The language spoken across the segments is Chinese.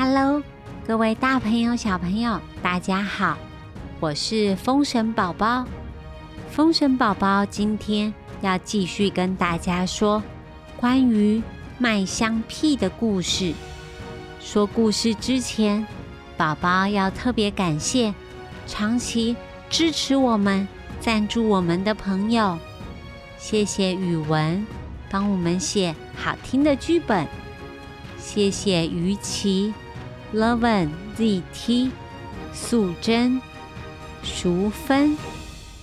Hello，各位大朋友、小朋友，大家好！我是风神宝宝。风神宝宝今天要继续跟大家说关于麦香屁的故事。说故事之前，宝宝要特别感谢长期支持我们、赞助我们的朋友。谢谢语文帮我们写好听的剧本。谢谢于琪、Loven ZT、素贞、淑芬，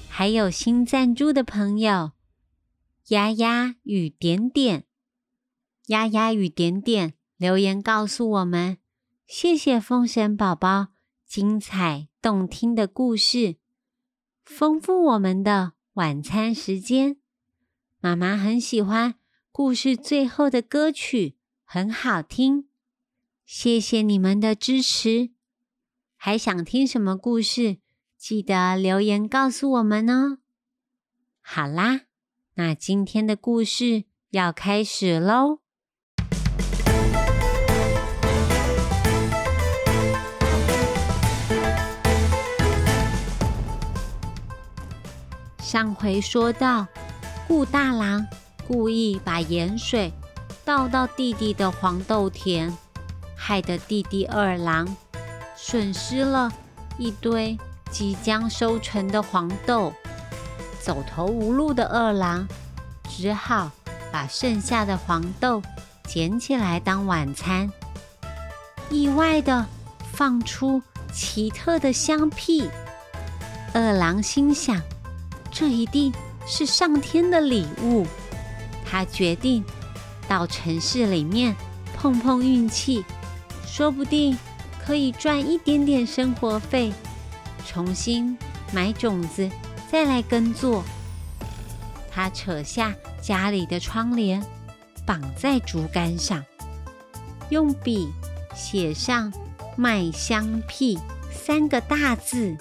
还有新赞助的朋友丫丫与点点。丫丫与点点留言告诉我们：谢谢风神宝宝精彩动听的故事，丰富我们的晚餐时间。妈妈很喜欢故事最后的歌曲。很好听，谢谢你们的支持。还想听什么故事？记得留言告诉我们哦。好啦，那今天的故事要开始喽。上回说到，顾大郎故意把盐水。倒到弟弟的黄豆田，害得弟弟二郎损失了一堆即将收成的黄豆。走投无路的二郎只好把剩下的黄豆捡起来当晚餐，意外的放出奇特的香屁。二郎心想，这一定是上天的礼物。他决定。到城市里面碰碰运气，说不定可以赚一点点生活费，重新买种子，再来耕作。他扯下家里的窗帘，绑在竹竿上，用笔写上“麦香屁”三个大字。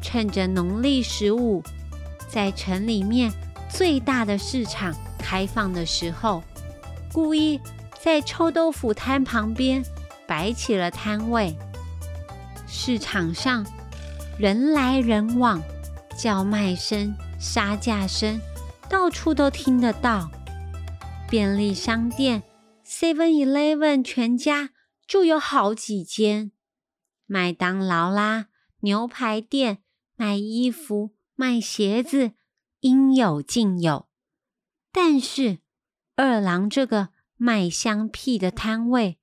趁着农历十五，在城里面最大的市场开放的时候。故意在臭豆腐摊旁边摆起了摊位。市场上人来人往，叫卖声、杀价声到处都听得到。便利商店 Seven Eleven 全家就有好几间，麦当劳啦、牛排店、卖衣服、卖鞋子，应有尽有。但是。二郎这个卖香屁的摊位，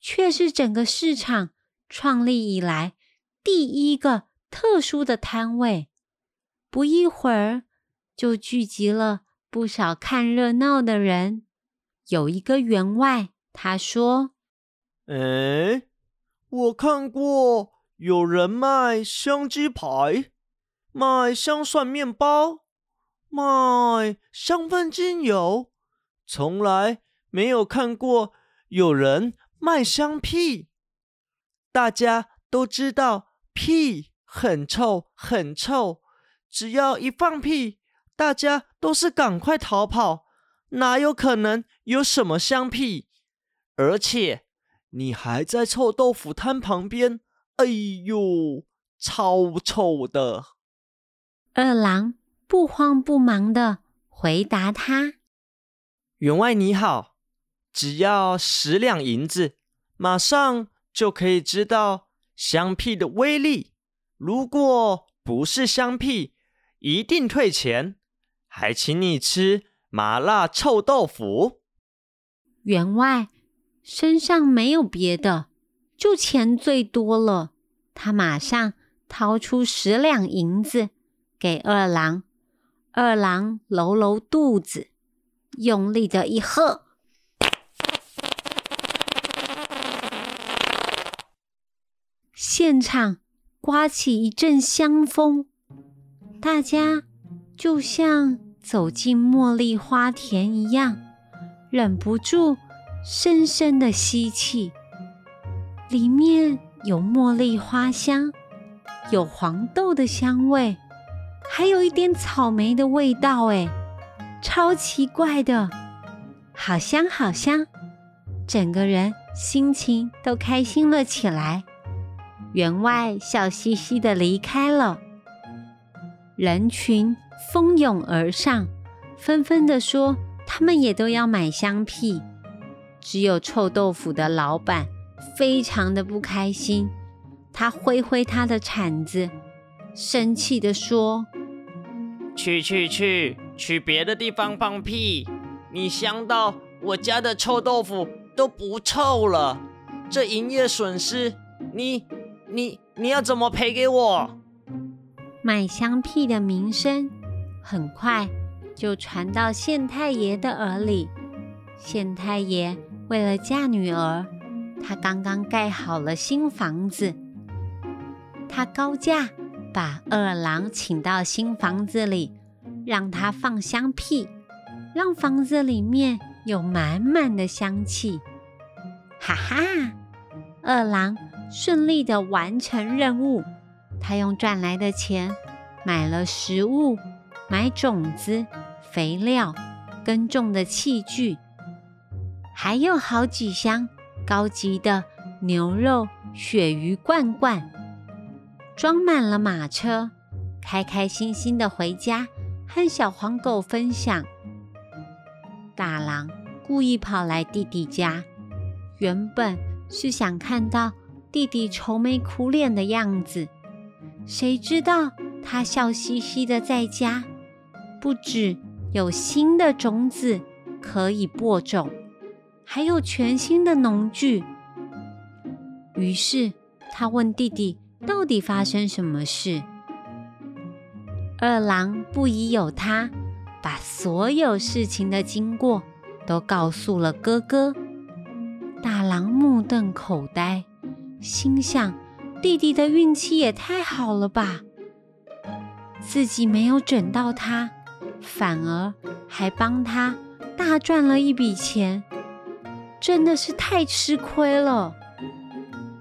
却是整个市场创立以来第一个特殊的摊位。不一会儿，就聚集了不少看热闹的人。有一个员外，他说：“哎，我看过有人卖香鸡排，卖香蒜面包，卖香氛精油。”从来没有看过有人卖香屁。大家都知道屁很臭很臭，只要一放屁，大家都是赶快逃跑，哪有可能有什么香屁？而且你还在臭豆腐摊旁边，哎呦，超臭的！二郎不慌不忙的回答他。员外你好，只要十两银子，马上就可以知道香屁的威力。如果不是香屁，一定退钱，还请你吃麻辣臭豆腐。员外身上没有别的，就钱最多了。他马上掏出十两银子给二郎，二郎揉揉肚子。用力的一喝，现场刮起一阵香风，大家就像走进茉莉花田一样，忍不住深深的吸气。里面有茉莉花香，有黄豆的香味，还有一点草莓的味道。哎。超奇怪的，好香好香！整个人心情都开心了起来。员外笑嘻嘻的离开了，人群蜂拥而上，纷纷的说他们也都要买香屁。只有臭豆腐的老板非常的不开心，他挥挥他的铲子，生气的说：“去去去，去别的地方放屁！你香到我家的臭豆腐都不臭了，这营业损失，你你你要怎么赔给我？”卖香屁的名声很快就传到县太爷的耳里，县太爷。为了嫁女儿，他刚刚盖好了新房子。他高价把二郎请到新房子里，让他放香屁，让房子里面有满满的香气。哈哈，二郎顺利的完成任务。他用赚来的钱买了食物，买种子、肥料、耕种的器具。还有好几箱高级的牛肉鳕鱼罐罐，装满了马车，开开心心的回家和小黄狗分享。大狼故意跑来弟弟家，原本是想看到弟弟愁眉苦脸的样子，谁知道他笑嘻嘻的在家，不止有新的种子可以播种。还有全新的农具。于是他问弟弟：“到底发生什么事？”二郎不疑有他，把所有事情的经过都告诉了哥哥。大郎目瞪口呆，心想：弟弟的运气也太好了吧！自己没有整到他，反而还帮他大赚了一笔钱。真的是太吃亏了。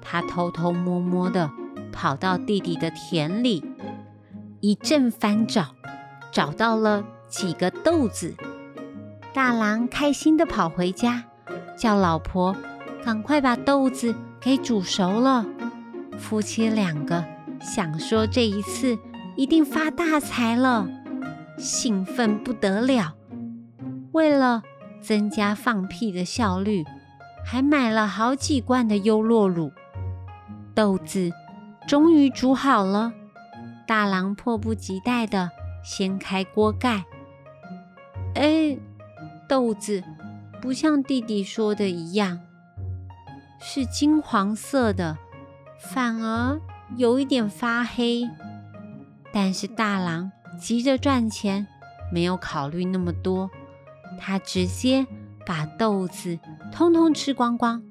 他偷偷摸摸的跑到弟弟的田里，一阵翻找，找到了几个豆子。大郎开心的跑回家，叫老婆赶快把豆子给煮熟了。夫妻两个想说这一次一定发大财了，兴奋不得了。为了增加放屁的效率，还买了好几罐的优酪乳。豆子终于煮好了，大郎迫不及待地掀开锅盖。哎，豆子不像弟弟说的一样是金黄色的，反而有一点发黑。但是大郎急着赚钱，没有考虑那么多。他直接把豆子通通吃光光，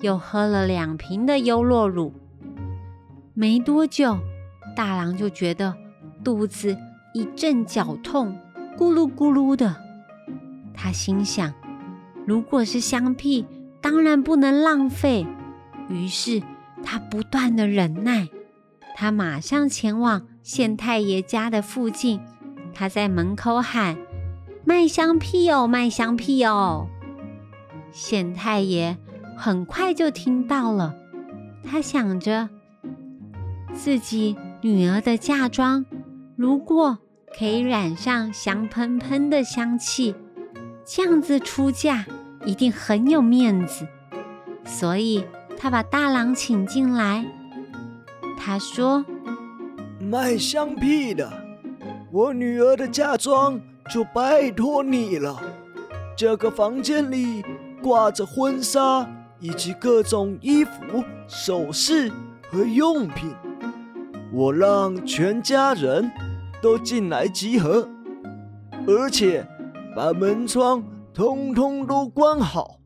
又喝了两瓶的优酪乳。没多久，大郎就觉得肚子一阵绞痛，咕噜咕噜的。他心想，如果是香屁，当然不能浪费。于是他不断的忍耐，他马上前往县太爷家的附近，他在门口喊。卖香屁哦，卖香屁哦！县太爷很快就听到了，他想着自己女儿的嫁妆，如果可以染上香喷喷的香气，这样子出嫁一定很有面子。所以他把大郎请进来，他说：“卖香屁的，我女儿的嫁妆。”就拜托你了。这个房间里挂着婚纱以及各种衣服、首饰和用品，我让全家人都进来集合，而且把门窗通通都关好，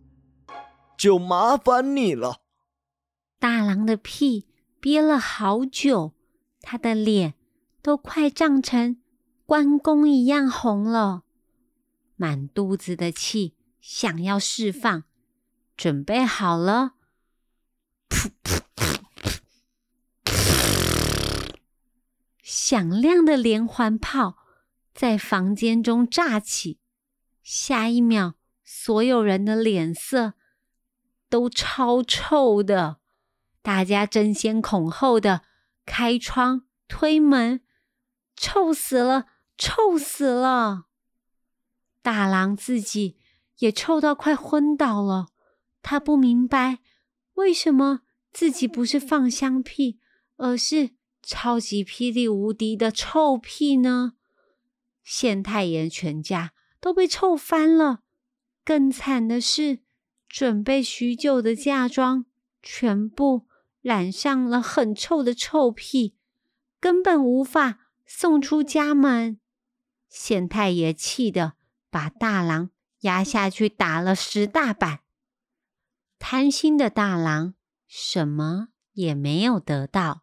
就麻烦你了。大郎的屁憋了好久，他的脸都快胀成。关公一样红了，满肚子的气想要释放，准备好了，噗噗噗噗！响亮的连环炮在房间中炸起，下一秒，所有人的脸色都超臭的，大家争先恐后的开窗推门，臭死了，臭死了！大郎自己也臭到快昏倒了，他不明白为什么自己不是放香屁，而是超级霹雳无敌的臭屁呢？县太爷全家都被臭翻了，更惨的是。准备许久的嫁妆全部染上了很臭的臭屁，根本无法送出家门。县太爷气得把大郎压下去打了十大板。贪心的大郎什么也没有得到，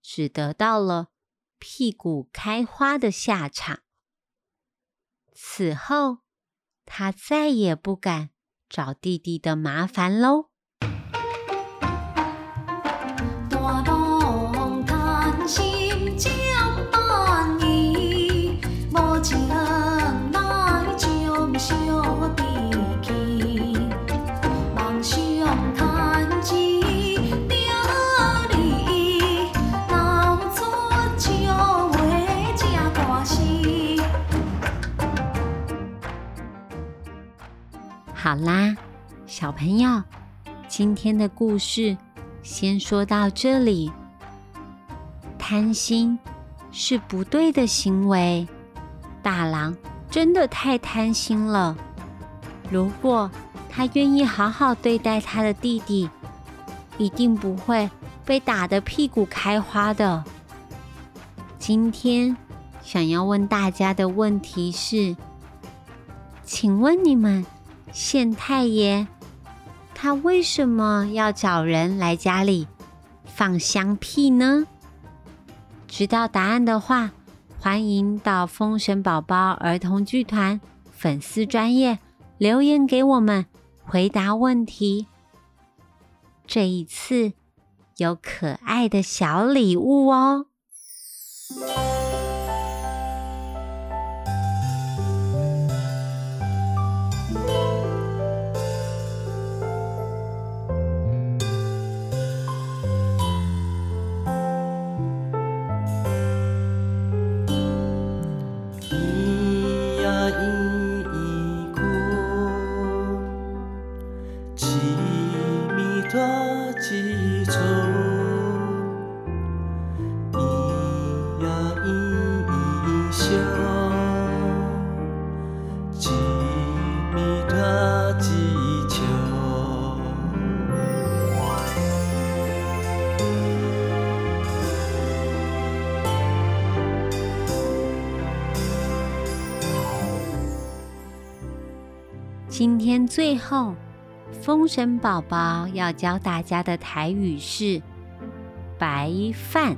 只得到了屁股开花的下场。此后，他再也不敢。找弟弟的麻烦喽。好啦，小朋友，今天的故事先说到这里。贪心是不对的行为，大狼真的太贪心了。如果他愿意好好对待他的弟弟，一定不会被打得屁股开花的。今天想要问大家的问题是：请问你们？县太爷，他为什么要找人来家里放香屁呢？知道答案的话，欢迎到风神宝宝儿童剧团粉丝专业留言给我们回答问题。这一次有可爱的小礼物哦。今天最后，风神宝宝要教大家的台语是“白饭”，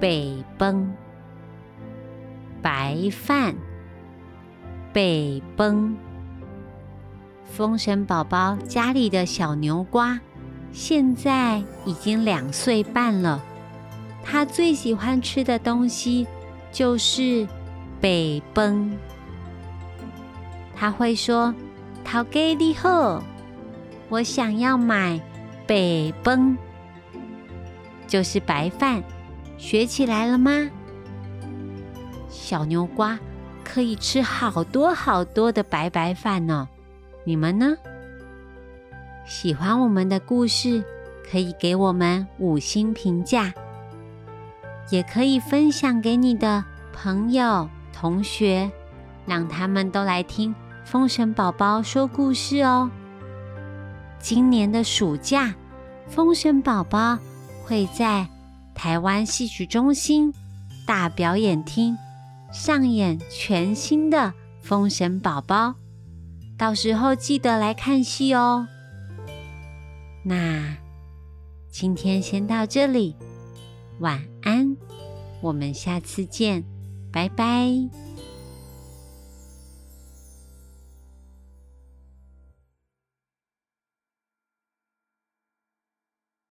北崩，白饭，北崩。风神宝宝家里的小牛瓜现在已经两岁半了，他最喜欢吃的东西就是北崩。他会说：“淘给你好，我想要买北崩，就是白饭。学起来了吗？小牛瓜可以吃好多好多的白白饭呢。你们呢？喜欢我们的故事，可以给我们五星评价，也可以分享给你的朋友、同学，让他们都来听。”风神宝宝说故事哦。今年的暑假，风神宝宝会在台湾戏曲中心大表演厅上演全新的《封神宝宝》，到时候记得来看戏哦。那今天先到这里，晚安，我们下次见，拜拜。